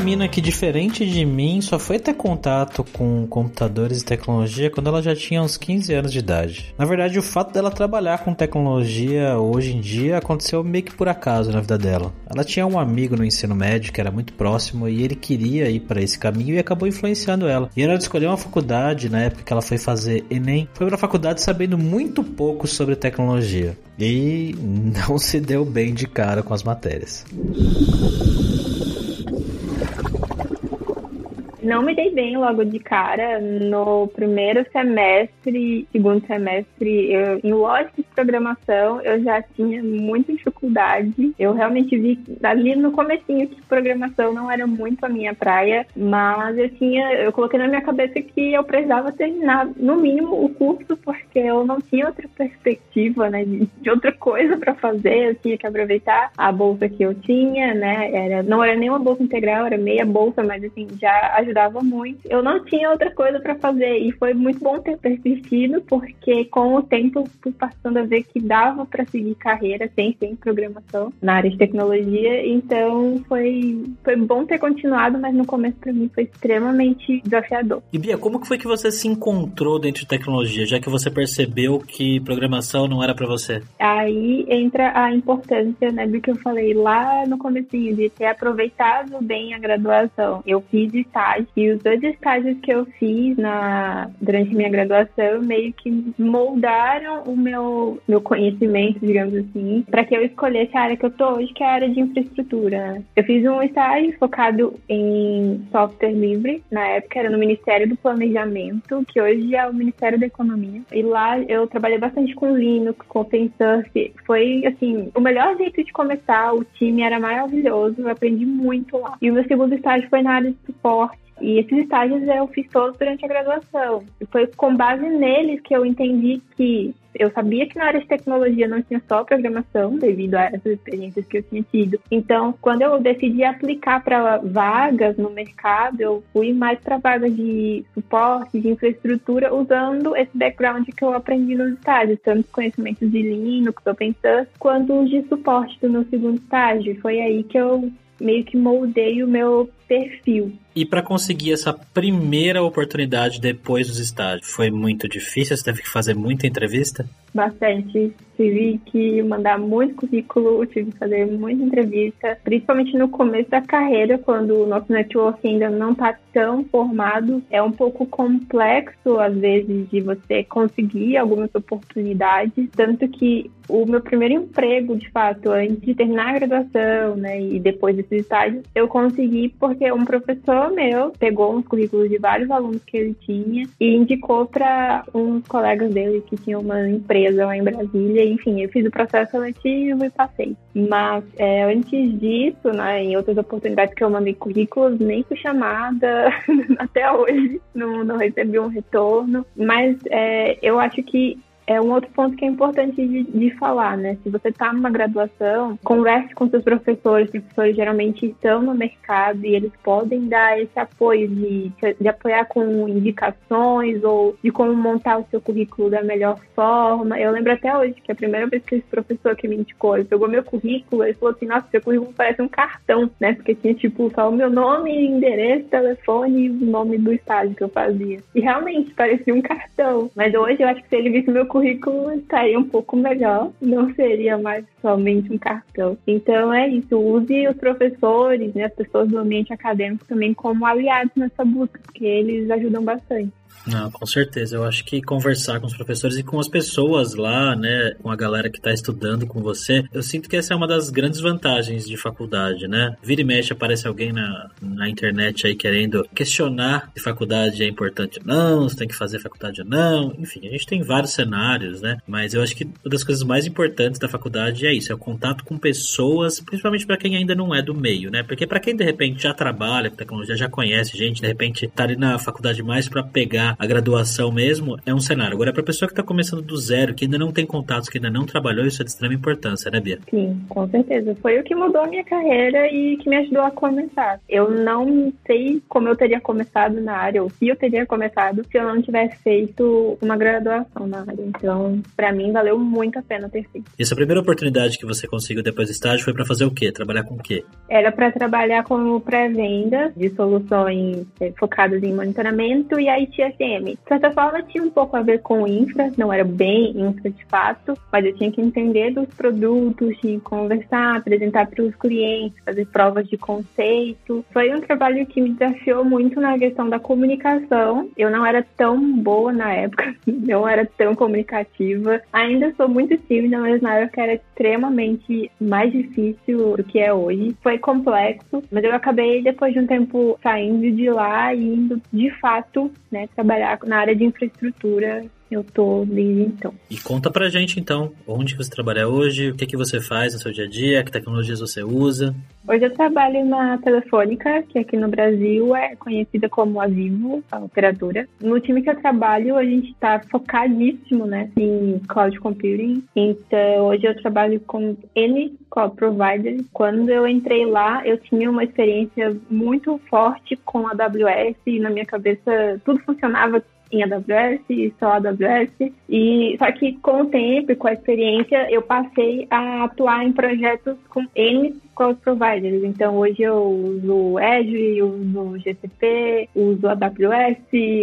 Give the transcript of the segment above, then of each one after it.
Mina que, diferente de mim, só foi ter contato com computadores e tecnologia quando ela já tinha uns 15 anos de idade. Na verdade, o fato dela trabalhar com tecnologia hoje em dia aconteceu meio que por acaso na vida dela. Ela tinha um amigo no ensino médio que era muito próximo e ele queria ir para esse caminho e acabou influenciando ela. E ela escolheu uma faculdade na época que ela foi fazer Enem. Foi para a faculdade sabendo muito pouco sobre tecnologia e não se deu bem de cara com as matérias. Não me dei bem logo de cara. No primeiro semestre, segundo semestre, eu, em lógica de programação, eu já tinha muita dificuldade. Eu realmente vi ali no comecinho que programação não era muito a minha praia, mas eu tinha, eu coloquei na minha cabeça que eu precisava terminar no mínimo o curso porque eu não tinha outra perspectiva, né, de, de outra coisa para fazer. Eu tinha que aproveitar a bolsa que eu tinha, né? Era, não era nem uma bolsa integral, era meia bolsa, mas assim já ajudava ajudava muito. Eu não tinha outra coisa para fazer e foi muito bom ter persistido, porque com o tempo fui passando a ver que dava para seguir carreira sem ser em programação na área de tecnologia. Então foi, foi bom ter continuado, mas no começo para mim foi extremamente desafiador. E Bia, como que foi que você se encontrou dentro de tecnologia, já que você percebeu que programação não era para você? Aí entra a importância, né, do que eu falei lá no comecinho de ter aproveitado bem a graduação. Eu fiz estágio e os dois estágios que eu fiz na, durante minha graduação meio que moldaram o meu, meu conhecimento, digamos assim, para que eu escolhesse a área que eu tô hoje, que é a área de infraestrutura. Eu fiz um estágio focado em software livre, na época era no Ministério do Planejamento, que hoje é o Ministério da Economia. E lá eu trabalhei bastante com Linux, com OpenSurf. Foi, assim, o melhor jeito de começar. O time era maravilhoso, eu aprendi muito lá. E o meu segundo estágio foi na área de suporte e esses estágios eu fiz todos durante a graduação. E foi com base neles que eu entendi que eu sabia que na área de tecnologia não tinha só programação, devido a essas experiências que eu tinha tido. Então, quando eu decidi aplicar para vagas no mercado, eu fui mais para vagas de suporte, de infraestrutura, usando esse background que eu aprendi nos estágios, tanto conhecimentos de Linux, OpenSUSE, quanto os de suporte do meu segundo estágio. Foi aí que eu meio que moldei o meu perfil. E para conseguir essa primeira oportunidade depois dos estágios, foi muito difícil? Você teve que fazer muita entrevista? Bastante. Tive que mandar muito currículo, tive que fazer muita entrevista, principalmente no começo da carreira, quando o nosso network ainda não está tão formado. É um pouco complexo, às vezes, de você conseguir algumas oportunidades. Tanto que o meu primeiro emprego, de fato, antes de terminar a graduação, né, e depois desses estágios, eu consegui porque um professor meu pegou uns currículos de vários alunos que ele tinha e indicou para uns colegas dele que tinham uma empresa em Brasília. Enfim, eu fiz o processo seletivo e passei. Mas é, antes disso, né, em outras oportunidades que eu mandei currículos, nem fui chamada até hoje, não, não recebi um retorno. Mas é, eu acho que é um outro ponto que é importante de, de falar, né? Se você está numa graduação, converse com seus professores. Os professores geralmente estão no mercado e eles podem dar esse apoio de, de apoiar com indicações ou de como montar o seu currículo da melhor forma. Eu lembro até hoje que a primeira vez que esse professor que me indicou, ele pegou meu currículo e falou assim: Nossa, seu currículo parece um cartão, né? Porque tinha tipo só o meu nome, endereço, telefone e o nome do estágio que eu fazia. E realmente parecia um cartão. Mas hoje eu acho que se ele visse meu currículo, currículo estaria um pouco melhor, não seria mais somente um cartão. Então é isso, use os professores, né, as pessoas do ambiente acadêmico também como aliados nessa busca, porque eles ajudam bastante. Não, com certeza. Eu acho que conversar com os professores e com as pessoas lá, né, com a galera que está estudando com você, eu sinto que essa é uma das grandes vantagens de faculdade, né? Vira e mexe aparece alguém na, na internet aí querendo questionar se faculdade é importante ou não, se tem que fazer faculdade ou não. Enfim, a gente tem vários cenários, né? Mas eu acho que uma das coisas mais importantes da faculdade é isso, é o contato com pessoas, principalmente para quem ainda não é do meio, né? Porque para quem de repente já trabalha com tecnologia, já conhece gente, de repente tá ali na faculdade mais para pegar pegar a graduação mesmo, é um cenário. Agora, para a pessoa que está começando do zero, que ainda não tem contatos, que ainda não trabalhou, isso é de extrema importância, né, Bia? Sim, com certeza. Foi o que mudou a minha carreira e que me ajudou a começar. Eu não sei como eu teria começado na área, ou se eu teria começado, se eu não tivesse feito uma graduação na área. Então, para mim, valeu muito a pena ter feito. E essa primeira oportunidade que você conseguiu depois do estágio foi para fazer o quê? Trabalhar com o quê? Era para trabalhar como pré-venda de soluções é, focadas em monitoramento e ITSM. De certa forma, tinha um pouco a ver com infra, não era bem infra de fato, mas eu tinha que entender dos produtos, que conversar, apresentar para os clientes, fazer provas de conceito. Foi um trabalho que me desafiou muito na questão da comunicação. Eu não era tão boa na época, não era tão comunicativa. Ainda sou muito tímida, mas na época era extremamente mais difícil do que é hoje. Foi complexo, mas eu acabei depois de um tempo saindo de lá e indo de fato, né, trabalhar na área de infraestrutura eu tô desde então. E conta pra gente então, onde você trabalha hoje, o que que você faz no seu dia a dia, que tecnologias você usa? Hoje eu trabalho na Telefônica, que aqui no Brasil é conhecida como a Vivo, a operadora. No time que eu trabalho, a gente está focadíssimo né, em cloud computing. Então, hoje eu trabalho com N cloud providers. Quando eu entrei lá, eu tinha uma experiência muito forte com a AWS e na minha cabeça tudo funcionava em AWS e só AWS. E só que com o tempo com a experiência, eu passei a atuar em projetos com N cloud providers. Então hoje eu uso Azure, uso GCP, uso AWS,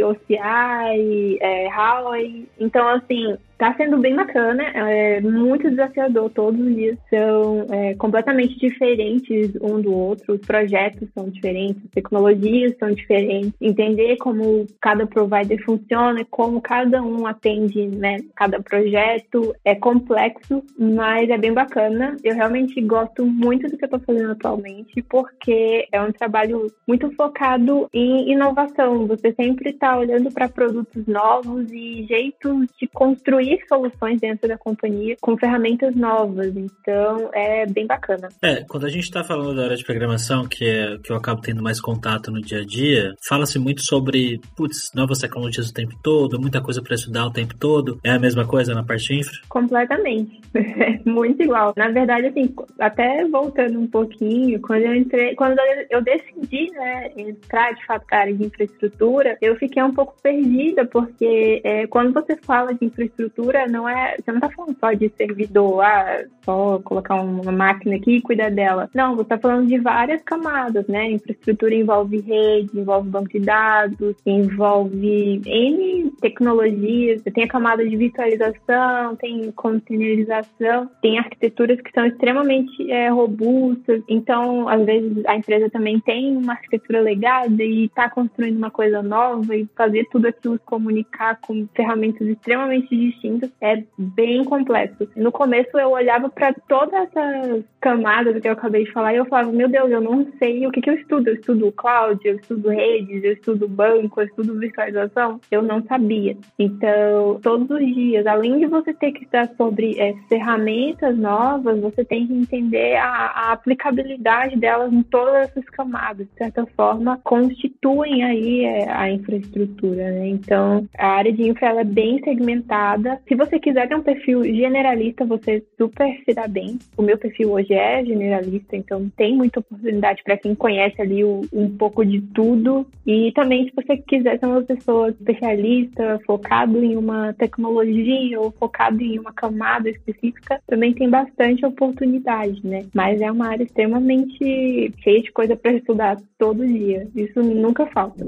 OCI, é, Huawei. Então assim, Tá sendo bem bacana, é muito desafiador. Todos os dias são é, completamente diferentes um do outro, os projetos são diferentes, as tecnologias são diferentes. Entender como cada provider funciona, como cada um atende né, cada projeto é complexo, mas é bem bacana. Eu realmente gosto muito do que eu estou fazendo atualmente, porque é um trabalho muito focado em inovação. Você sempre está olhando para produtos novos e jeitos de construir construir soluções dentro da companhia com ferramentas novas. Então, é bem bacana. É, quando a gente está falando da área de programação, que é que eu acabo tendo mais contato no dia a dia, fala-se muito sobre, putz, novas tecnologias o tempo todo, muita coisa para estudar o tempo todo. É a mesma coisa na parte infra? Completamente. muito igual. Na verdade, assim, até voltando um pouquinho, quando eu entrei, quando eu decidi, né, entrar de fato na área de infraestrutura, eu fiquei um pouco perdida, porque é, quando você fala de infraestrutura, infraestrutura não é. Você não está falando só de servidor, ah, só colocar uma máquina aqui e cuidar dela. Não, você está falando de várias camadas, né? Infraestrutura envolve rede, envolve banco de dados, envolve N tecnologias. Tem a camada de virtualização, tem containerização, tem arquiteturas que são extremamente é, robustas. Então, às vezes, a empresa também tem uma arquitetura legada e está construindo uma coisa nova e fazer tudo aquilo se comunicar com ferramentas extremamente distintas é bem complexo. No começo eu olhava para todas essas camadas que eu acabei de falar e eu falava, meu Deus, eu não sei o que, que eu estudo. Eu estudo cloud, eu estudo redes, eu estudo banco, eu estudo virtualização. Eu não sabia. Então, todos os dias, além de você ter que estudar sobre é, ferramentas novas, você tem que entender a, a aplicabilidade delas em todas essas camadas. De certa forma, constituem aí é, a infraestrutura. Né? Então, a área de infra é bem segmentada se você quiser ter um perfil generalista, você super se dá bem. O meu perfil hoje é generalista, então tem muita oportunidade para quem conhece ali o, um pouco de tudo. E também, se você quiser ser uma pessoa especialista, focado em uma tecnologia ou focado em uma camada específica, também tem bastante oportunidade, né? Mas é uma área extremamente cheia de coisa para estudar todo dia. Isso nunca falta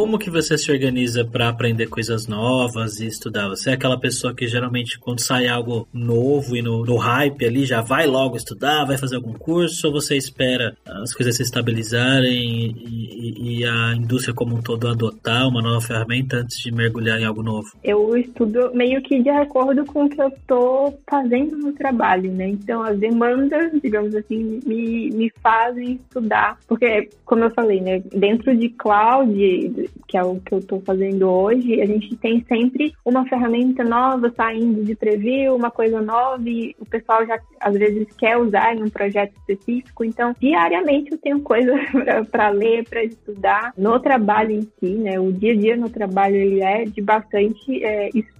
como que você se organiza para aprender coisas novas e estudar? Você é aquela pessoa que geralmente quando sai algo novo e no, no hype ali já vai logo estudar, vai fazer algum curso ou você espera as coisas se estabilizarem e, e, e a indústria como um todo adotar uma nova ferramenta antes de mergulhar em algo novo? Eu estudo meio que de acordo com o que eu estou fazendo no trabalho, né? Então as demandas, digamos assim, me, me fazem estudar, porque como eu falei, né, dentro de cloud que é o que eu estou fazendo hoje, a gente tem sempre uma ferramenta nova saindo de preview, uma coisa nova e o pessoal já às vezes quer usar em um projeto específico. Então, diariamente eu tenho coisa para ler, para estudar. No trabalho em si, né? O dia a dia no trabalho ele é de bastante é, estudo.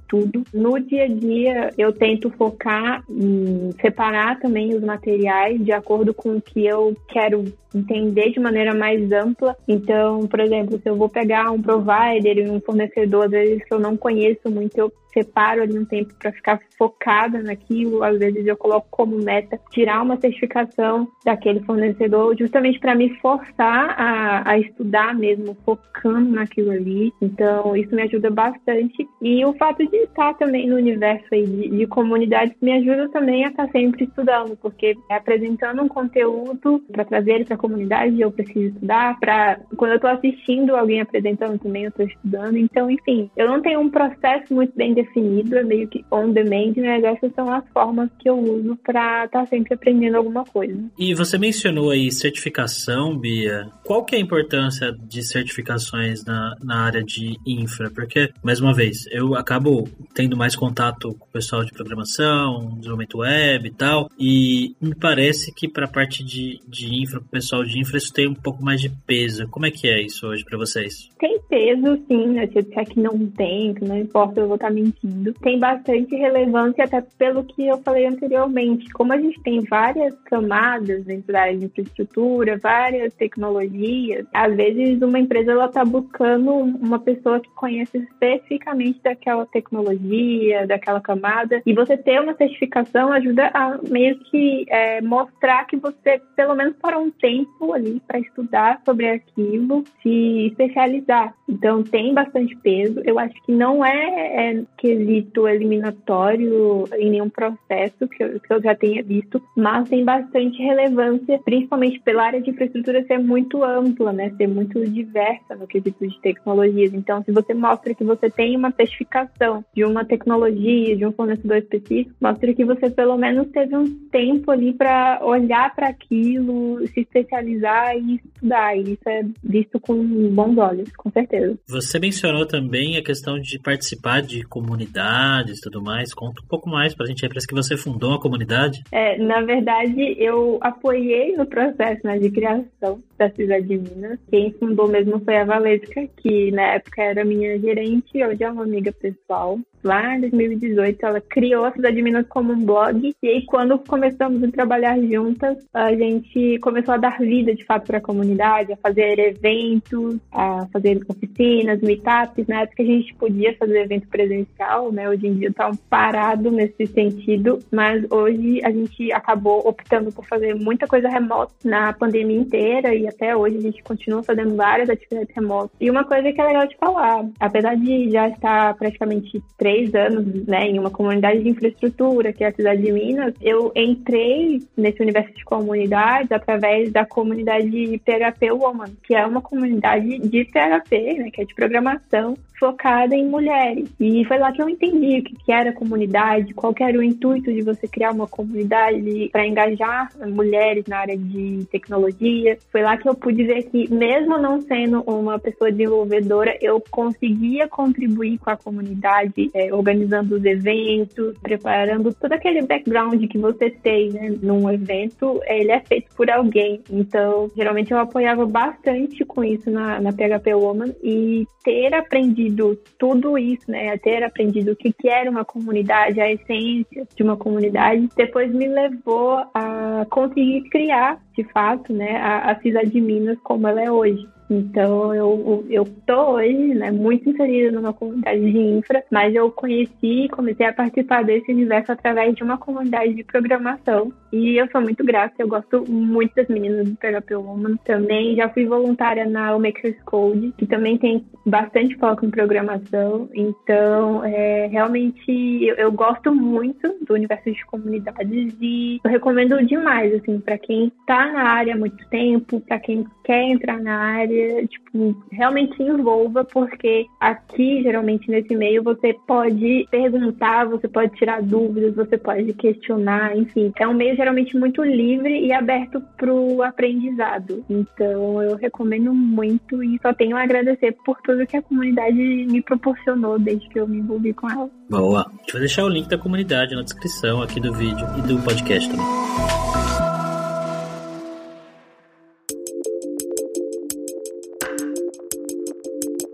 No dia a dia, eu tento focar em separar também os materiais de acordo com o que eu quero entender de maneira mais ampla. Então, por exemplo, se eu vou pegar um provider e um fornecedor, às vezes que eu não conheço muito, eu separo ali um tempo para ficar focada naquilo. Às vezes eu coloco como meta tirar uma certificação daquele fornecedor, justamente para me forçar a, a, estudar mesmo, focando naquilo ali. Então, isso me ajuda bastante. E o fato de estar também no universo aí de, de comunidades me ajuda também a estar sempre estudando, porque apresentando um conteúdo para trazer para a comunidade, eu preciso estudar. Para quando eu estou assistindo alguém apresentando também, eu estou estudando. Então, enfim, eu não tenho um processo muito bem definido, é meio que on demand, mas essas são as formas que eu uso para estar tá sempre aprendendo alguma coisa. E você mencionou aí certificação, Bia. Qual que é a importância de certificações na, na área de infra? Porque, mais uma vez, eu acabo tendo mais contato com o pessoal de programação, desenvolvimento web e tal, e me parece que para a parte de, de infra, o pessoal de infra, isso tem um pouco mais de peso. Como é que é isso hoje para vocês? Tem peso, sim, né? Se eu disser que não tem, que não importa, eu vou estar mentindo. Tem bastante relevância, até pelo que eu falei anteriormente. Como a gente tem várias camadas dentro da infraestrutura, várias tecnologias, às vezes uma empresa ela está buscando uma pessoa que conhece especificamente daquela tecnologia, daquela camada, e você ter uma certificação ajuda a meio que é, mostrar que você, pelo menos para um tempo ali, para estudar sobre aquilo, se especializar. Então tem bastante peso. Eu acho que não é, é quesito eliminatório em nenhum processo que eu, que eu já tenha visto, mas tem bastante relevância, principalmente pela área de infraestrutura ser muito ampla, né? Ser muito diversa no quesito de tecnologias. Então, se você mostra que você tem uma certificação de uma tecnologia, de um fornecedor específico, mostra que você pelo menos teve um tempo ali para olhar para aquilo, se especializar e estudar. E isso é visto com bons olhos, com certeza. Você mencionou também a questão de participar de comunidades e tudo mais. Conta um pouco mais pra gente aí. Parece que você fundou uma comunidade. É, na verdade, eu apoiei no processo né, de criação da cidade de Minas. Quem fundou mesmo foi a Valesca, que na época era minha gerente, hoje é uma amiga pessoal lá em 2018, ela criou a Cidade de Minas como um blog. E aí, quando começamos a trabalhar juntas, a gente começou a dar vida de fato para a comunidade, a fazer eventos, a fazer oficinas, meetups. Na época a gente podia fazer evento presencial, né? Hoje em dia está um parado nesse sentido, mas hoje a gente acabou optando por fazer muita coisa remota na pandemia inteira e até hoje a gente continua fazendo várias atividades remotas. E uma coisa que é legal de falar, apesar de já estar praticamente três três anos né, em uma comunidade de infraestrutura, que é a cidade de Minas, eu entrei nesse universo de comunidades através da comunidade PHP Woman, que é uma comunidade de PHP, né, que é de programação, focada em mulheres. E foi lá que eu entendi o que, era comunidade, qual era o intuito de você criar uma comunidade para engajar mulheres na área de tecnologia. Foi lá que eu pude ver que, mesmo não sendo uma pessoa desenvolvedora, eu conseguia contribuir com a comunidade, é, organizando os eventos, preparando todo aquele background que você tem né, num evento, ele é feito por alguém. Então, geralmente eu apoiava bastante com isso na, na PHP Woman e ter aprendido tudo isso, né, ter aprendido o que, que era uma comunidade, a essência de uma comunidade, depois me levou a conseguir criar, de fato, né, a, a cidade de Minas como ela é hoje. Então, eu, eu tô hoje, né, muito inserida numa comunidade de infra, mas eu conheci, comecei a participar desse universo através de uma comunidade de programação. E eu sou muito grata, eu gosto muito das meninas do PHP Woman. Também já fui voluntária na Makers Code, que também tem bastante foco em programação. Então, é, realmente, eu, eu gosto muito do universo de comunidades e eu recomendo demais, assim, para quem tá na área há muito tempo, para quem quer entrar na área, tipo, realmente se envolva, porque aqui, geralmente, nesse meio, você pode perguntar, você pode tirar dúvidas, você pode questionar, enfim. É um meio geralmente muito livre e aberto para o aprendizado. Então, eu recomendo muito e só tenho a agradecer por tudo que a comunidade me proporcionou desde que eu me envolvi com ela. Boa. Vai deixar o link da comunidade na descrição aqui do vídeo e do podcast também.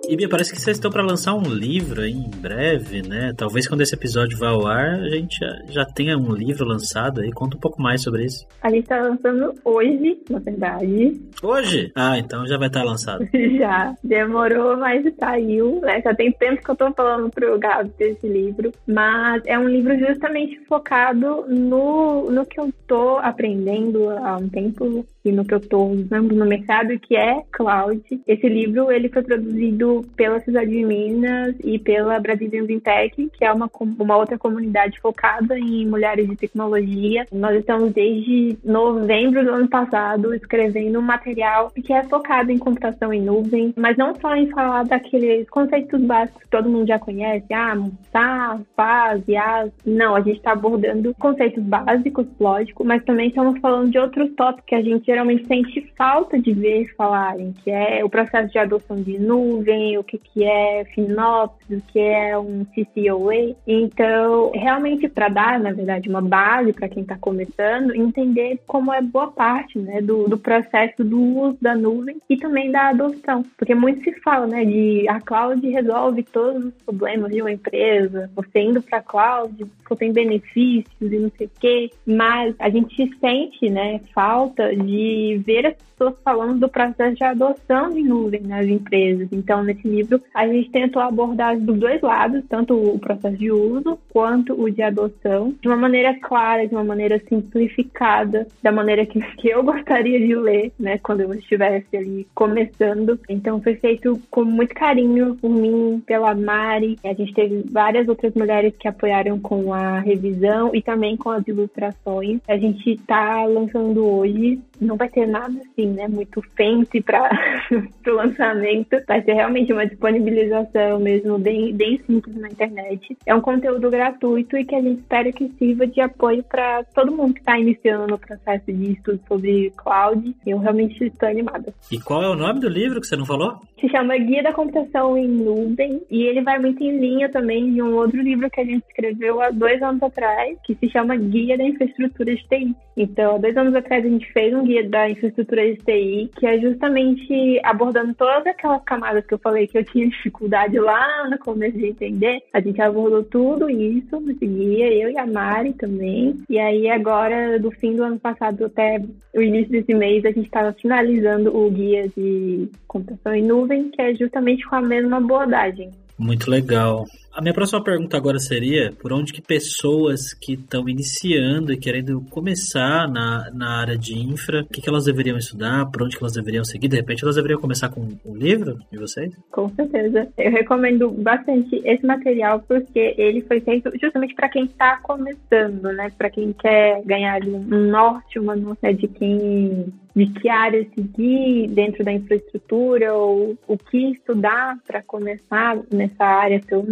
E Bia, parece que vocês estão para lançar um livro aí em breve, né? Talvez quando esse episódio vá ao ar, a gente já, já tenha um livro lançado aí. Conta um pouco mais sobre isso. A gente tá lançando hoje, na verdade. Hoje? Ah, então já vai estar tá lançado. já. Demorou, mas saiu, né? Já tem tempo que eu tô falando pro Gabi desse livro. Mas é um livro justamente focado no, no que eu tô aprendendo há um tempo e no que eu estou usando no mercado, que é cloud. Esse livro ele foi produzido pela Cidade de Minas e pela Brazilian Fintech, que é uma, uma outra comunidade focada em mulheres de tecnologia. Nós estamos desde novembro do ano passado escrevendo um material que é focado em computação em nuvem, mas não só em falar daqueles conceitos básicos que todo mundo já conhece, ah, SAS, FAS, IaaS. Não, a gente está abordando conceitos básicos, lógico, mas também estamos falando de outros tópicos que a gente geralmente sente falta de ver falarem, que é o processo de adoção de nuvem, o que, que é FinOps, o que é um CCOA. Então, realmente para dar, na verdade, uma base para quem está começando, entender como é boa parte né, do, do processo do uso da nuvem e também da adoção. Porque muito se fala né, de a cloud resolve todos os problemas de uma empresa, você indo para a cloud, você tem benefícios e não sei o quê, mas a gente sente né, falta de ver as pessoas falando do processo de adoção de nuvem nas empresas. Então, nesse livro, a gente tentou abordar dos dois lados, tanto o processo de uso quanto o de adoção, de uma maneira clara, de uma maneira simplificada, da maneira que, que eu gostaria de ler, né, quando eu estivesse ali começando. Então, foi feito com muito carinho por mim, pela Mari. A gente teve várias outras mulheres que apoiaram com a revisão e também com as ilustrações. A gente está lançando hoje não vai ter nada assim, né? Muito fancy para o lançamento. Vai ser realmente uma disponibilização mesmo bem, bem simples na internet. É um conteúdo gratuito e que a gente espera que sirva de apoio para todo mundo que está iniciando no processo de estudo sobre cloud. Eu realmente estou animada. E qual é o nome do livro que você não falou? Se chama Guia da Computação em Nuvem e ele vai muito em linha também de um outro livro que a gente escreveu há dois anos atrás, que se chama Guia da Infraestrutura de TI. Então, há dois anos atrás a gente fez um guia da infraestrutura de TI, que é justamente abordando todas aquelas camadas que eu falei que eu tinha dificuldade lá no começo de entender. A gente abordou tudo isso nesse guia, eu e a Mari também. E aí, agora, do fim do ano passado até o início desse mês, a gente estava finalizando o guia de computação em nuvem, que é justamente com a mesma abordagem. Muito legal. A minha próxima pergunta agora seria por onde que pessoas que estão iniciando e querendo começar na, na área de infra, o que, que elas deveriam estudar, por onde que elas deveriam seguir? De repente elas deveriam começar com um livro de vocês? Com certeza. Eu recomendo bastante esse material porque ele foi feito justamente para quem está começando, né? Para quem quer ganhar um norte, uma noção de quem de que área seguir dentro da infraestrutura ou o que estudar para começar nessa área, então,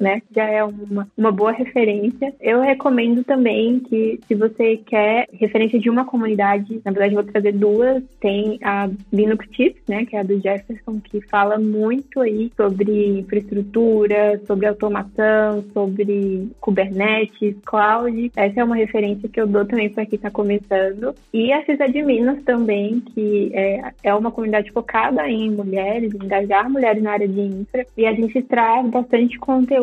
né, já é uma, uma boa referência. Eu recomendo também que, se você quer referência de uma comunidade, na verdade, vou trazer duas. Tem a Linux Tips, né, que é a do Jefferson, que fala muito aí sobre infraestrutura, sobre automação, sobre Kubernetes, cloud. Essa é uma referência que eu dou também para quem está começando. E a Sysadminas também também, que é, é uma comunidade focada em mulheres, engajar mulheres na área de infra, e a gente traz bastante conteúdo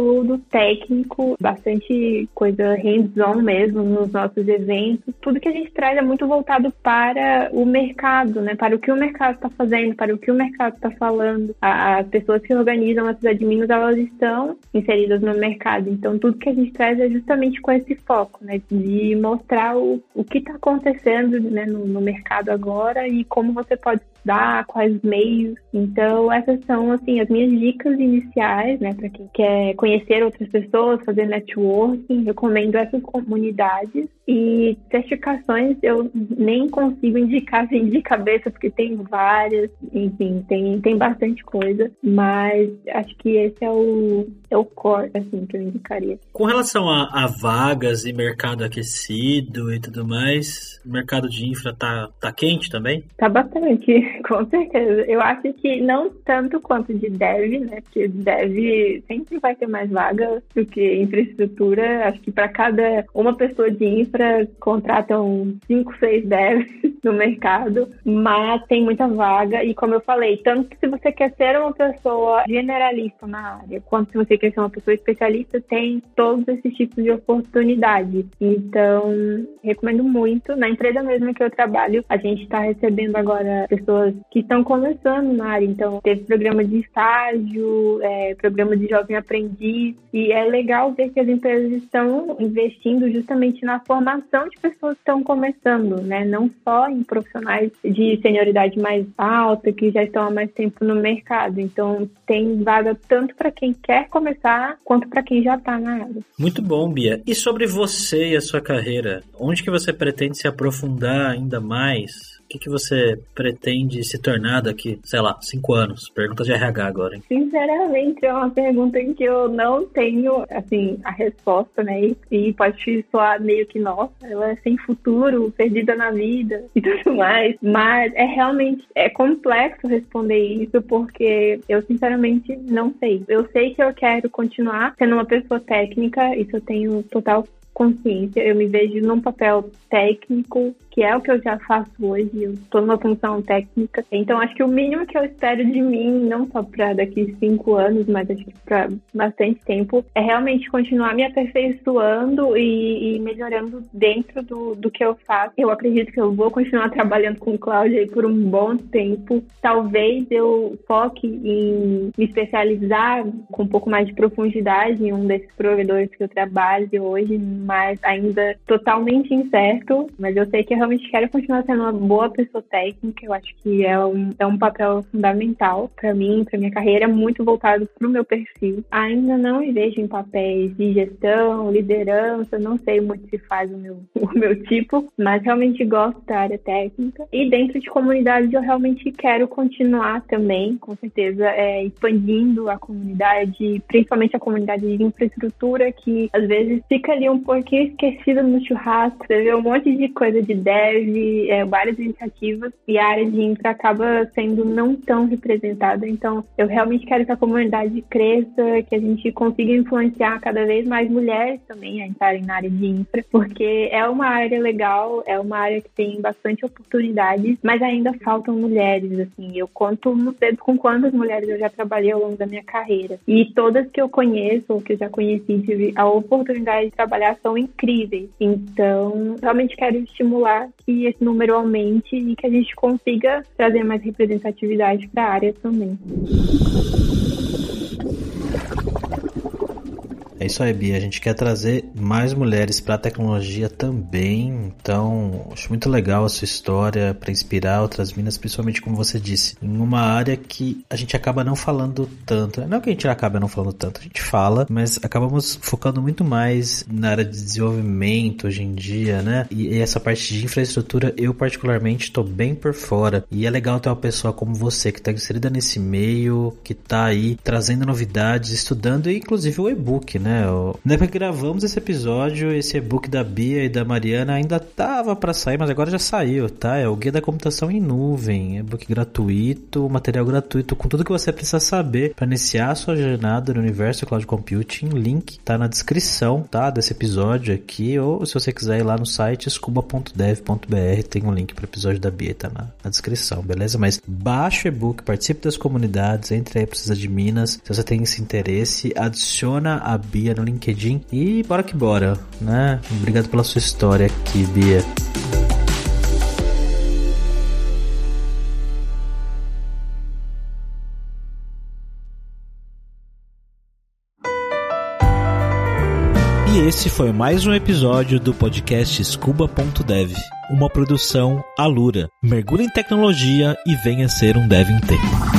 técnico, bastante coisa hands-on mesmo nos nossos eventos. Tudo que a gente traz é muito voltado para o mercado, né? Para o que o mercado está fazendo, para o que o mercado está falando. As pessoas que organizam as adminos, elas estão inseridas no mercado. Então, tudo que a gente traz é justamente com esse foco, né? De mostrar o, o que está acontecendo né, no, no mercado agora e como você pode estudar, quais meios. Então, essas são, assim, as minhas dicas iniciais, né, para quem quer conhecer outras pessoas, fazer networking. Recomendo essas comunidades. E certificações eu nem consigo indicar assim de cabeça, porque tem várias, enfim, tem, tem bastante coisa, mas acho que esse é o, é o core, assim, que eu indicaria. Com relação a, a vagas e mercado aquecido e tudo mais, o mercado de infra tá, tá quente também? Tá bastante, com certeza. Eu acho que não tanto quanto de dev, né? Porque dev sempre vai ter mais vagas do que infraestrutura. Acho que para cada uma pessoa de infra contratam 5, 6 devs no mercado, mas tem muita vaga. E como eu falei, tanto se você quer ser uma pessoa generalista na área, quanto se você quer ser uma pessoa especialista, tem todos esses tipos de oportunidade. Então, recomendo muito. Na empresa mesmo que eu trabalho, a gente está recebendo agora pessoas que estão começando na área. Então, teve programa de estágio, é, programa de jovem aprendiz, e é legal ver que as empresas estão investindo justamente na formação de pessoas que estão começando, né? Não só em profissionais de senioridade mais alta, que já estão há mais tempo no mercado. Então, tem vaga tanto para quem quer começar, quanto para quem já está na área. Muito bom, Bia. E sobre você e a sua carreira? Onde que você pretende se aprofundar ainda mais? Que, que você pretende se tornar daqui, sei lá, cinco anos? Pergunta de RH agora, hein? Sinceramente, é uma pergunta em que eu não tenho, assim, a resposta, né? E pode soar meio que, nossa, ela é sem futuro, perdida na vida e tudo mais. Mas é realmente, é complexo responder isso porque eu, sinceramente, não sei. Eu sei que eu quero continuar sendo uma pessoa técnica, isso eu tenho total consciência, eu me vejo num papel técnico, que é o que eu já faço hoje, eu estou numa função técnica. Então, acho que o mínimo que eu espero de mim, não só para daqui cinco anos, mas acho que para bastante tempo, é realmente continuar me aperfeiçoando e, e, melhorando dentro do, do que eu faço. Eu acredito que eu vou continuar trabalhando com cloud aí por um bom tempo. Talvez eu foque em me especializar com um pouco mais de profundidade em um desses provedores que eu trabalho hoje, mas ainda totalmente incerto. Mas eu sei que eu realmente quero continuar sendo uma boa pessoa técnica. Eu acho que é um, é um papel fundamental para mim, para minha carreira, muito voltado para o meu perfil. Ainda não me vejo em papéis de gestão, liderança, não sei muito se faz o meu, o meu tipo, mas realmente gosto da área técnica. E dentro de comunidade, eu realmente quero continuar também, com certeza, é, expandindo a comunidade, principalmente a comunidade de infraestrutura, que às vezes fica ali um pouco pouquinho esquecida no churrasco. Vê um monte de coisa de dev, é, várias iniciativas, e a área de infra acaba sendo não tão representada. Então, eu realmente quero que a comunidade cresça, que a gente consiga influenciar cada vez mais mulheres também a entrarem na área de infra, porque é uma área legal, é uma área que tem bastante oportunidades, mas ainda faltam mulheres, assim. Eu conto no dedo com quantas mulheres eu já trabalhei ao longo da minha carreira. E todas que eu conheço, ou que eu já conheci, tive a oportunidade de trabalhar são incríveis. Então, realmente quero estimular que esse número aumente e que a gente consiga trazer mais representatividade para a área também. É isso aí, Bia. A gente quer trazer mais mulheres para a tecnologia também. Então, acho muito legal a sua história para inspirar outras minas, principalmente como você disse, em uma área que a gente acaba não falando tanto. Não que a gente acaba não falando tanto, a gente fala, mas acabamos focando muito mais na área de desenvolvimento hoje em dia, né? E essa parte de infraestrutura, eu particularmente estou bem por fora. E é legal ter uma pessoa como você que está inserida nesse meio, que está aí trazendo novidades, estudando, e inclusive o e-book, né? Né? Na época que gravamos esse episódio, esse e-book da Bia e da Mariana ainda tava para sair, mas agora já saiu, tá? É o Guia da Computação em Nuvem, e-book gratuito, material gratuito, com tudo que você precisa saber para iniciar a sua jornada no universo Cloud Computing. Link tá na descrição, tá? Desse episódio aqui, ou se você quiser ir lá no site scuba.dev.br, tem um link para episódio da Bia, tá na, na descrição, beleza? Mas baixe o e-book, participe das comunidades, entre aí, precisa de Minas. Se você tem esse interesse, adiciona a Bia Bia no LinkedIn. E bora que bora, né? Obrigado pela sua história aqui, Bia. E esse foi mais um episódio do podcast Scuba.dev, uma produção Alura. Mergulhe em tecnologia e venha ser um dev em tempo.